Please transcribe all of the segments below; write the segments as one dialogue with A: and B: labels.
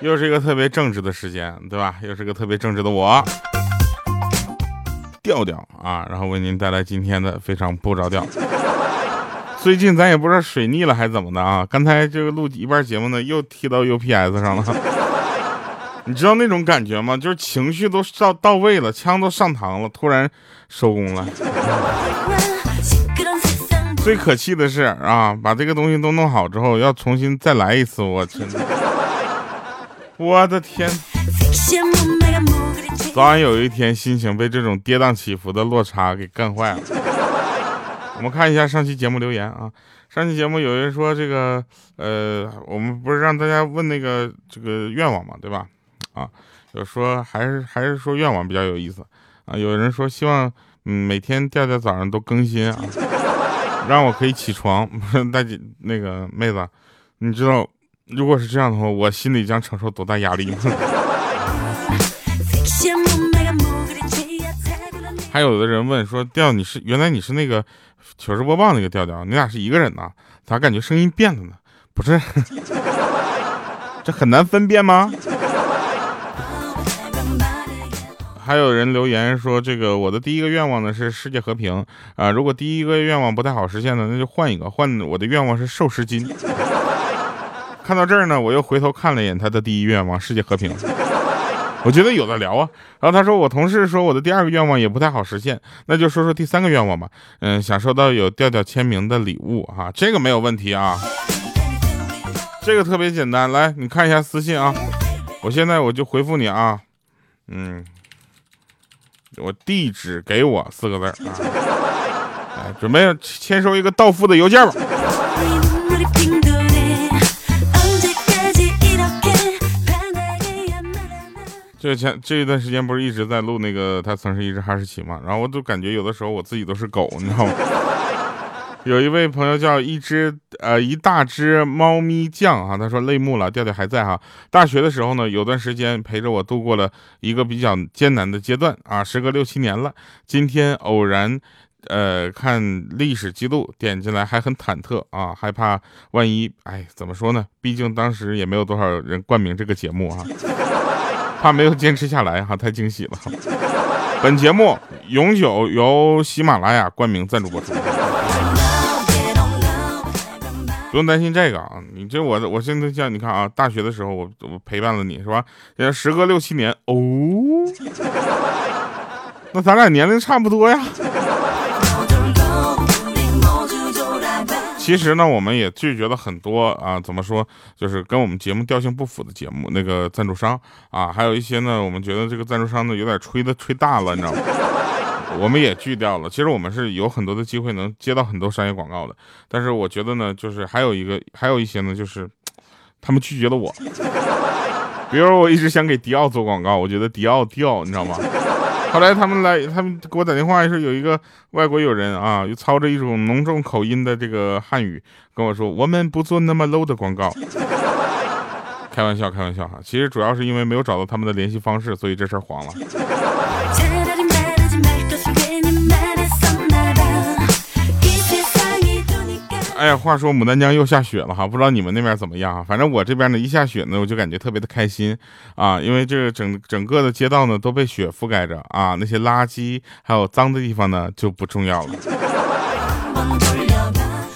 A: 又是一个特别正直的时间，对吧？又是个特别正直的我，调调啊，然后为您带来今天的非常不着调。最近咱也不知道水逆了还是怎么的啊？刚才这个录一半节目呢，又踢到 UPS 上了。你知道那种感觉吗？就是情绪都到到位了，枪都上膛了，突然收工了。最可气的是啊，把这个东西都弄好之后，要重新再来一次，我真的，我的天！早晚有一天，心情被这种跌宕起伏的落差给干坏了。我们看一下上期节目留言啊，上期节目有人说这个，呃，我们不是让大家问那个这个愿望嘛，对吧？啊，有说还是还是说愿望比较有意思啊，有人说希望嗯每天调调早上都更新啊。让我可以起床，大姐那个妹子，你知道，如果是这样的话，我心里将承受多大压力呢？还有的人问说，调你是原来你是那个糗事播报那个调调，你俩是一个人呐？咋感觉声音变了呢？不是，这很难分辨吗？还有人留言说，这个我的第一个愿望呢是世界和平啊。如果第一个愿望不太好实现呢，那就换一个，换我的愿望是瘦十斤。看到这儿呢，我又回头看了一眼他的第一愿望世界和平，我觉得有的聊啊。然后他说，我同事说我的第二个愿望也不太好实现，那就说说第三个愿望吧。嗯，想收到有调调签名的礼物啊，这个没有问题啊，这个特别简单。来，你看一下私信啊，我现在我就回复你啊，嗯。我地址给我四个字啊，哎，准备签收一个到付的邮件吧。这前这一段时间不是一直在录那个他曾是一只哈士奇嘛，然后我都感觉有的时候我自己都是狗，你知道吗？有一位朋友叫一只呃一大只猫咪酱啊，他说泪目了，调调还在哈。大学的时候呢，有段时间陪着我度过了一个比较艰难的阶段啊，时隔六七年了。今天偶然呃看历史记录，点进来还很忐忑啊，害怕万一哎怎么说呢？毕竟当时也没有多少人冠名这个节目啊，怕没有坚持下来哈，太惊喜了。本节目永久由喜马拉雅冠名赞助播出。不用担心这个啊，你这我我现在叫你看啊，大学的时候我我陪伴了你是吧？也时隔六七年哦，那咱俩年龄差不多呀。其实呢，我们也拒绝了很多啊，怎么说，就是跟我们节目调性不符的节目那个赞助商啊，还有一些呢，我们觉得这个赞助商呢有点吹的吹大了，你知道吗？我们也拒掉了。其实我们是有很多的机会能接到很多商业广告的，但是我觉得呢，就是还有一个，还有一些呢，就是他们拒绝了我。比如我一直想给迪奥做广告，我觉得迪奥掉，你知道吗？后来他们来，他们给我打电话，说有一个外国友人啊，又操着一种浓重口音的这个汉语跟我说，我们不做那么 low 的广告。开玩笑，开玩笑哈。其实主要是因为没有找到他们的联系方式，所以这事儿黄了。哎呀，话说牡丹江又下雪了哈，不知道你们那边怎么样啊？反正我这边呢，一下雪呢，我就感觉特别的开心啊，因为这个整整个的街道呢都被雪覆盖着啊，那些垃圾还有脏的地方呢就不重要了。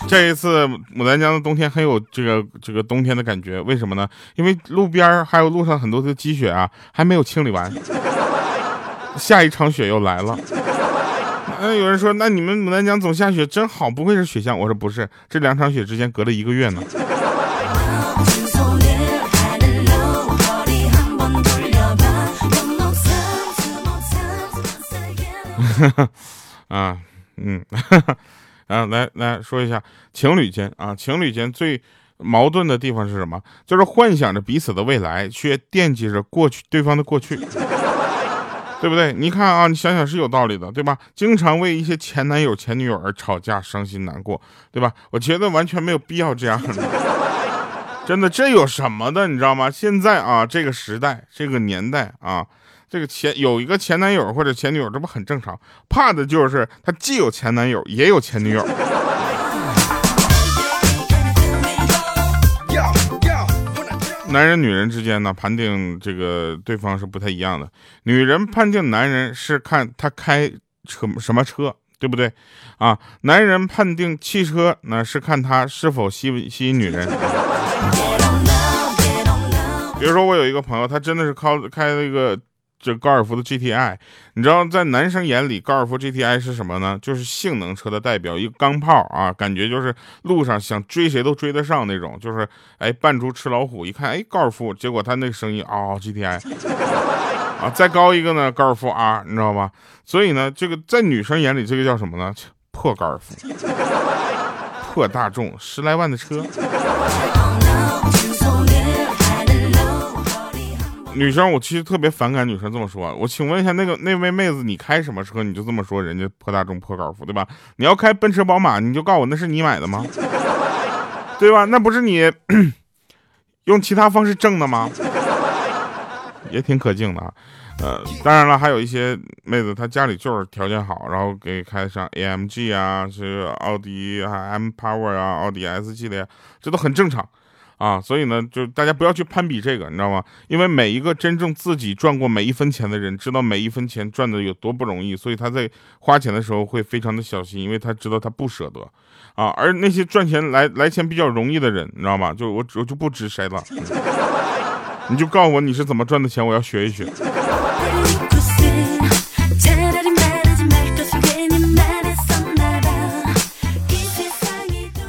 A: 这一次牡丹江的冬天很有这个这个冬天的感觉，为什么呢？因为路边还有路上很多的积雪啊，还没有清理完，下一场雪又来了。那有人说，那你们牡丹江总下雪真好，不愧是雪乡。我说不是，这两场雪之间隔了一个月呢。啊，嗯，啊，来来说一下情侣间啊，情侣间最矛盾的地方是什么？就是幻想着彼此的未来，却惦记着过去对方的过去。对不对？你看啊，你想想是有道理的，对吧？经常为一些前男友、前女友而吵架、伤心难过，对吧？我觉得完全没有必要这样。真的，这有什么的？你知道吗？现在啊，这个时代、这个年代啊，这个前有一个前男友或者前女友，这不很正常？怕的就是他既有前男友，也有前女友。男人女人之间呢，判定这个对方是不太一样的。女人判定男人是看他开车什么车，对不对？啊，男人判定汽车呢是看他是否吸吸引女人。比如说，我有一个朋友，他真的是靠开了一个。这高尔夫的 GTI，你知道在男生眼里，高尔夫 GTI 是什么呢？就是性能车的代表，一个钢炮啊，感觉就是路上想追谁都追得上那种，就是哎扮猪吃老虎，一看哎高尔夫，结果他那个声音啊 GTI 啊，再高一个呢高尔夫 R，你知道吧？所以呢，这个在女生眼里，这个叫什么呢？破高尔夫，破大众，十来万的车。女生，我其实特别反感女生这么说。我请问一下，那个那位妹子，你开什么车？你就这么说人家破大众、破高尔夫，对吧？你要开奔驰、宝马，你就告诉我那是你买的吗？对吧？那不是你 用其他方式挣的吗？也挺可敬的。呃，当然了，还有一些妹子，她家里就是条件好，然后给开上 AMG 啊，是奥迪啊，M Power 啊，奥迪 S 系列，这都很正常。啊，所以呢，就大家不要去攀比这个，你知道吗？因为每一个真正自己赚过每一分钱的人，知道每一分钱赚的有多不容易，所以他在花钱的时候会非常的小心，因为他知道他不舍得啊。而那些赚钱来来钱比较容易的人，你知道吗？就我我就不指谁了，你就告诉我你是怎么赚的钱，我要学一学。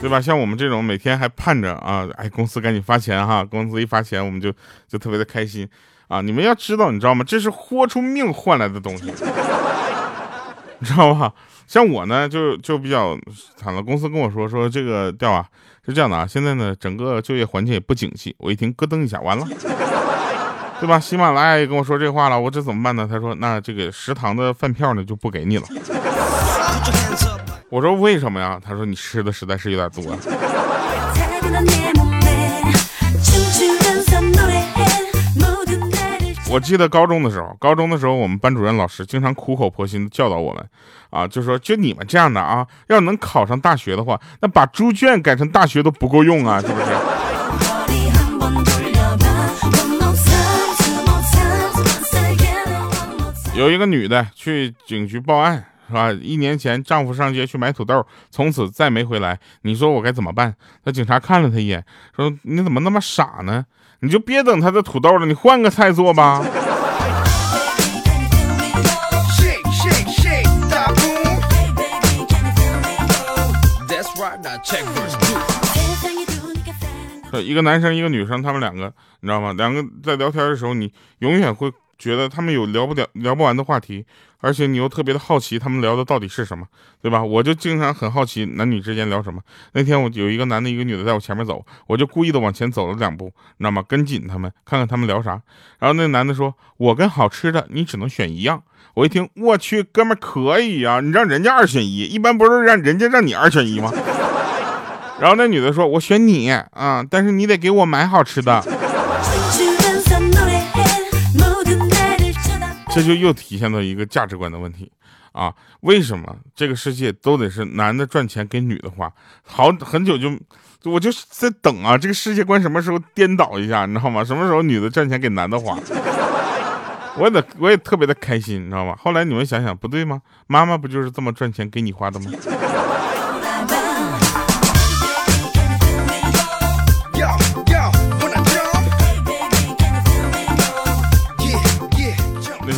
A: 对吧？像我们这种每天还盼着啊，哎，公司赶紧发钱哈，公司一发钱我们就就特别的开心啊！你们要知道，你知道吗？这是豁出命换来的东西，你知道吧？像我呢，就就比较惨了。公司跟我说说这个调啊，是这样的啊，现在呢整个就业环境也不景气。我一听咯噔一下，完了，对吧？喜马拉雅也跟我说这话了，我这怎么办呢？他说那这个食堂的饭票呢就不给你了。我说为什么呀？他说你吃的实在是有点多。我记得高中的时候，高中的时候我们班主任老师经常苦口婆心的教导我们，啊，就说就你们这样的啊，要能考上大学的话，那把猪圈改成大学都不够用啊，是不是？有一个女的去警局报案。是吧？一年前丈夫上街去买土豆，从此再没回来。你说我该怎么办？那警察看了他一眼，说：“你怎么那么傻呢？你就别等他的土豆了，你换个菜做吧。”一个男生一个女生，他们两个，你知道吗？两个在聊天的时候，你永远会。觉得他们有聊不了聊不完的话题，而且你又特别的好奇他们聊的到底是什么，对吧？我就经常很好奇男女之间聊什么。那天我有一个男的，一个女的在我前面走，我就故意的往前走了两步，你知道吗？跟紧他们，看看他们聊啥。然后那男的说：“我跟好吃的，你只能选一样。”我一听，我去，哥们可以呀，你让人家二选一，一般不是让人家让你二选一吗？然后那女的说：“我选你啊，但是你得给我买好吃的。”这就又体现到一个价值观的问题啊！为什么这个世界都得是男的赚钱给女的花？好很久就我就在等啊，这个世界观什么时候颠倒一下，你知道吗？什么时候女的赚钱给男的花？我也得我也特别的开心，你知道吗？后来你们想想，不对吗？妈妈不就是这么赚钱给你花的吗？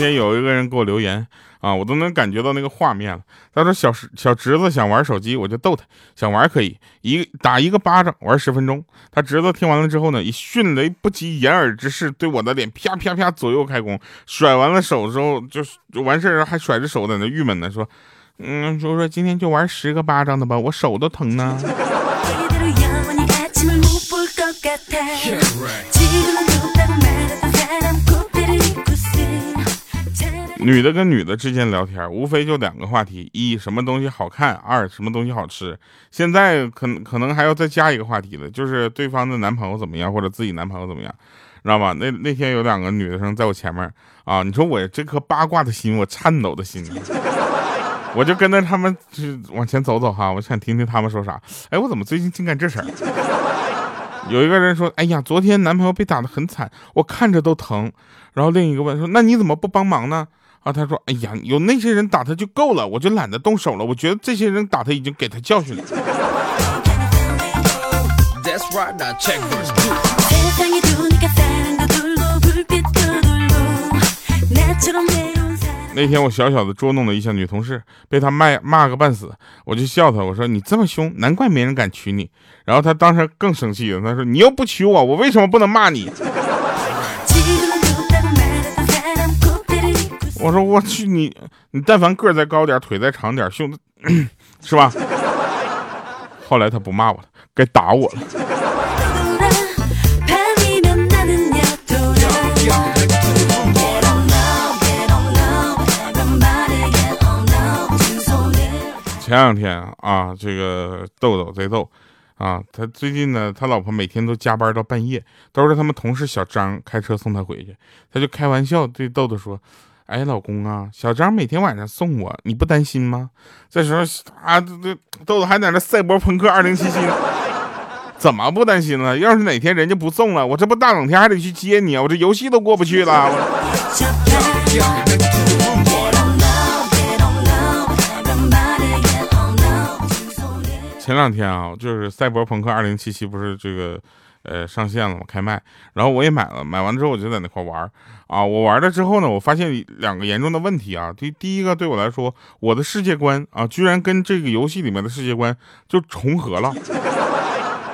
A: 天有一个人给我留言啊，我都能感觉到那个画面了。他说小小侄子想玩手机，我就逗他，想玩可以一打一个巴掌玩十分钟。他侄子听完了之后呢，以迅雷不及掩耳之势对我的脸啪啪啪左右开弓，甩完了手之后就就完事儿，还甩着手在那郁闷呢，说嗯，说说今天就玩十个巴掌的吧，我手都疼呢。女的跟女的之间聊天，无非就两个话题：一什么东西好看，二什么东西好吃。现在可可能还要再加一个话题了，就是对方的男朋友怎么样，或者自己男朋友怎么样，知道吧？那那天有两个女的生在我前面啊，你说我这颗八卦的心，我颤抖的心，我就跟着他们就往前走走哈，我想听听他们说啥。哎，我怎么最近净干这事？有一个人说：“哎呀，昨天男朋友被打得很惨，我看着都疼。”然后另一个问说：“那你怎么不帮忙呢？”啊，他说：“哎呀，有那些人打他就够了，我就懒得动手了。我觉得这些人打他已经给他教训了。”那天我小小的捉弄了一下女同事，被她骂骂个半死，我就笑她，我说你这么凶，难怪没人敢娶你。然后她当时更生气了，她说你又不娶我，我为什么不能骂你？我说我去你，你但凡个儿再高点，腿再长点，胸是吧？后来他不骂我了，该打我了。前两天啊，这个豆豆贼逗啊！他最近呢，他老婆每天都加班到半夜，都是他们同事小张开车送他回去。他就开玩笑对豆豆说：“哎，老公啊，小张每天晚上送我，你不担心吗？”这时候啊，这这豆豆还在那赛博朋克二零七七，怎么不担心呢？要是哪天人家不送了，我这不大冷天还得去接你啊！我这游戏都过不去了。前两天啊，就是《赛博朋克2077》不是这个呃上线了吗？开麦，然后我也买了，买完之后我就在那块玩啊。我玩了之后呢，我发现两个严重的问题啊。第第一个，对我来说，我的世界观啊，居然跟这个游戏里面的世界观就重合了，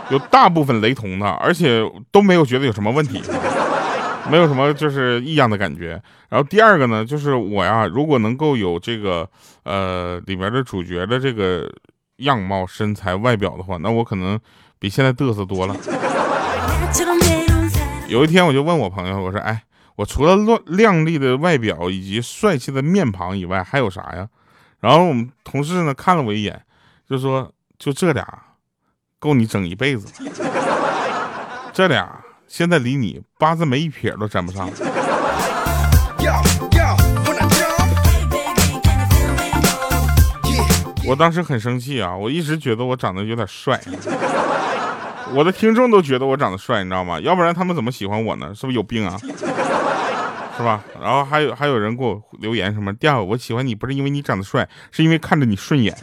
A: 有大部分雷同的，而且都没有觉得有什么问题，没有什么就是异样的感觉。然后第二个呢，就是我呀，如果能够有这个呃里面的主角的这个。样貌、身材、外表的话，那我可能比现在嘚瑟多了。有一天，我就问我朋友，我说：“哎，我除了亮靓丽的外表以及帅气的面庞以外，还有啥呀？”然后我们同事呢看了我一眼，就说：“就这俩，够你整一辈子了。这俩现在离你八字没一撇都沾不上。”我当时很生气啊！我一直觉得我长得有点帅，我的听众都觉得我长得帅，你知道吗？要不然他们怎么喜欢我呢？是不是有病啊？是吧？然后还有还有人给我留言什么第二，我喜欢你不是因为你长得帅，是因为看着你顺眼。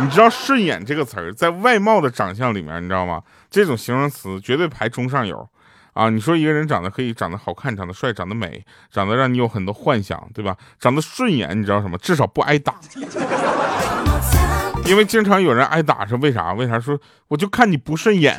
A: 你知道“顺眼”这个词儿在外貌的长相里面，你知道吗？这种形容词绝对排中上游。啊，你说一个人长得可以，长得好看，长得帅，长得美，长得让你有很多幻想，对吧？长得顺眼，你知道什么？至少不挨打。因为经常有人挨打是为啥？为啥说我就看你不顺眼？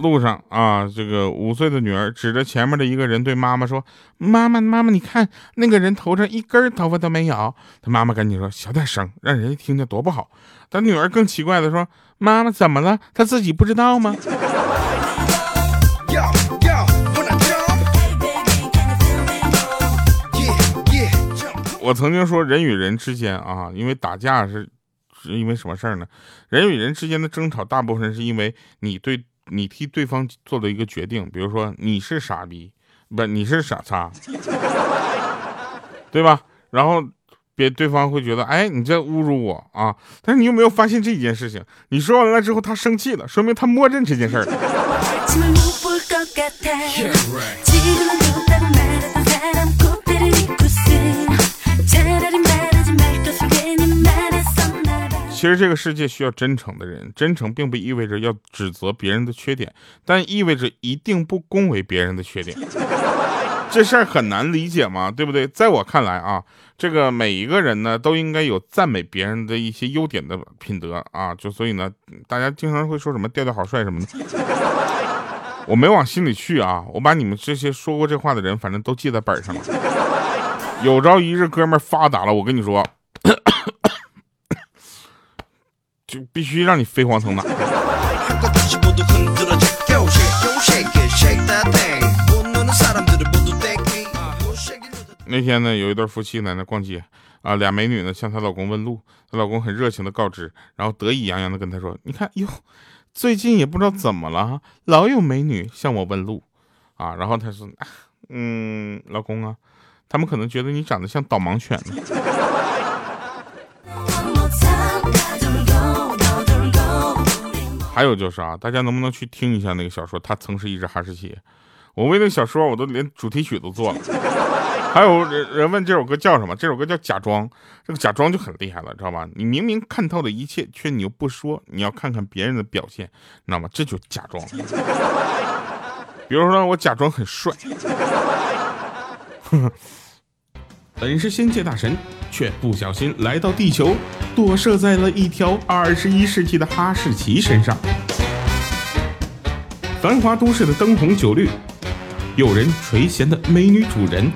A: 路上啊，这个五岁的女儿指着前面的一个人对妈妈说：“妈妈，妈妈，你看那个人头上一根头发都没有。”他妈妈赶紧说：“小点声，让人家听见多不好。”他女儿更奇怪的说：“妈妈怎么了？她自己不知道吗？”我曾经说，人与人之间啊，因为打架是是因为什么事儿呢？人与人之间的争吵，大部分是因为你对。你替对方做了一个决定，比如说你是傻逼，不，你是傻叉，对吧？然后别对方会觉得，哎，你在侮辱我啊！但是你有没有发现这件事情？你说完了之后，他生气了，说明他默认这件事儿。其实这个世界需要真诚的人，真诚并不意味着要指责别人的缺点，但意味着一定不恭维别人的缺点。这事儿很难理解吗？对不对？在我看来啊，这个每一个人呢都应该有赞美别人的一些优点的品德啊。就所以呢，大家经常会说什么调调好帅什么的，我没往心里去啊。我把你们这些说过这话的人，反正都记在本上了。有朝一日哥们发达了，我跟你说。就必须让你飞黄腾达。那天呢，有一对夫妻在那逛街啊，俩美女呢向她老公问路，她老公很热情的告知，然后得意洋洋的跟她说：“你看哟，最近也不知道怎么了，老有美女向我问路啊。”然后她说：“嗯，老公啊，
B: 他们可能觉得你长得像导盲犬。还有就是啊，大家能不能去听一下那个小说？他曾是一只哈士奇。我为那小说，我都连主题曲都做了。还有人人问这首歌叫什么？这首歌叫《假装》。这个假装就很厉害了，知道吧？你明明看透了一切，却你又不说，你要看看别人的表现，知道吗？这就假装。比如说，我假装很帅。
A: 本是仙界大神，却不小心来到地球，躲射在了一条二十一世纪的哈士奇身上。繁华都市的灯红酒绿，诱人垂涎的美女主人，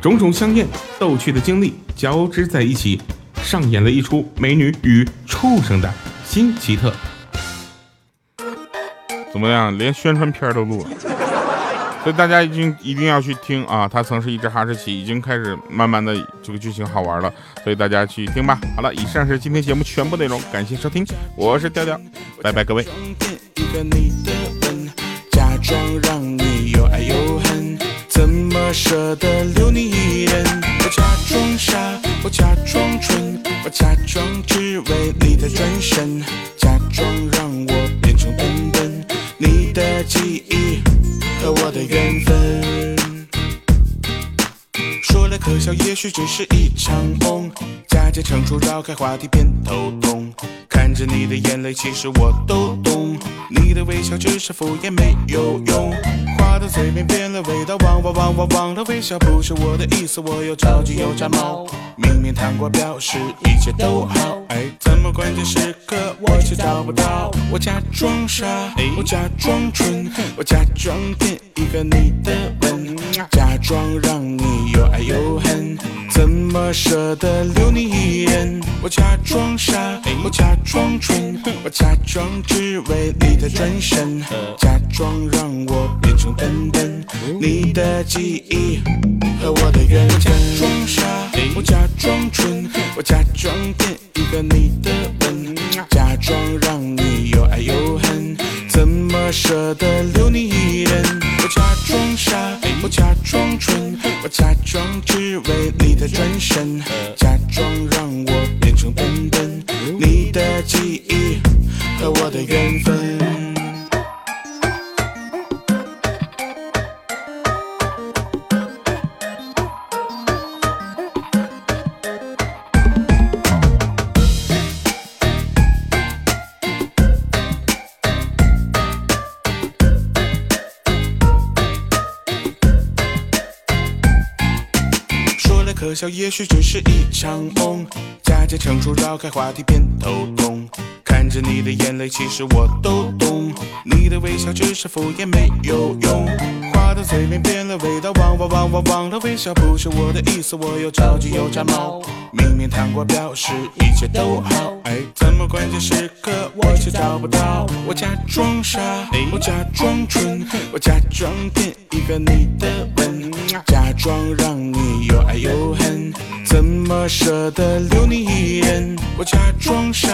A: 种种香艳逗趣的经历交织在一起，上演了一出美女与畜生的新奇特。
B: 怎么样？连宣传片都录了。所以大家一定一定要去听啊！它曾是一只哈士奇，已经开始慢慢的这个剧情好玩了，所以大家去听吧。好了，以上是今天节目全部内容，感谢收听，我是调调，拜拜各位。假装让舍得留你一人？我假装傻，我假装蠢，我假装只为你的转身，假装让我变成笨笨，你的记忆。和我的缘分，说来可笑，也许只是一场梦。假借成熟，绕开话题，偏头痛。看着你的眼泪，其实我都懂。你的微笑只是敷衍，没有用。话到嘴边变了味道，忘忘忘忘忘了微笑不是我的意思，我又着急又炸毛。明明谈过，表示一切都好，哎，怎么关键时刻我却找不到？我假装傻，我假装蠢，我假装骗一个你的吻，假装让你又爱又恨，怎么舍得留你一人？我假装傻，我假装蠢，我假装只为你的转身，假装让我变成笨笨，你的记忆和我的缘分。假装傻，我假装蠢，我假装骗一个你的吻，假装让你又爱又恨，怎么舍得留你一人？我假装傻，我假装蠢，我假装只为你的转身，假装笑，也许只是一场梦。假借成熟，绕开话题，偏头痛。看着你的眼泪，其实我都懂。你的微笑只是敷衍，没有用。话到嘴边变了味道，忘忘忘忘忘了微笑不是我的意思，我又着急又炸毛。明明糖果，表示一切都好，哎，怎么关键时刻我却找不到？我假装傻，我假装蠢，我假装骗一个你的吻，假装让你又爱又恨，怎么舍得留你一人？我假装傻，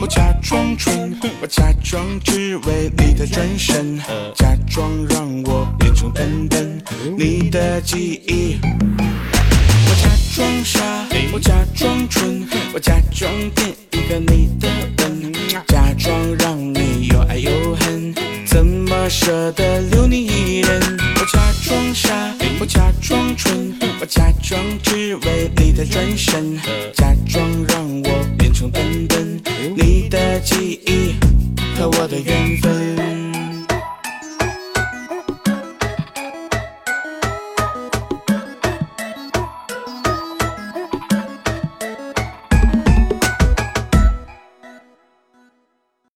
B: 我假装蠢，我假装只为你的转身，假装让我变成笨笨，你的记忆。我假装傻，我假装蠢，我假装骗一个你的吻，假装让你又爱又恨，怎么舍得留你一人？我假装傻，我假装蠢，我假装只为的转身，假装让我变成笨笨，你的记忆和我的缘分。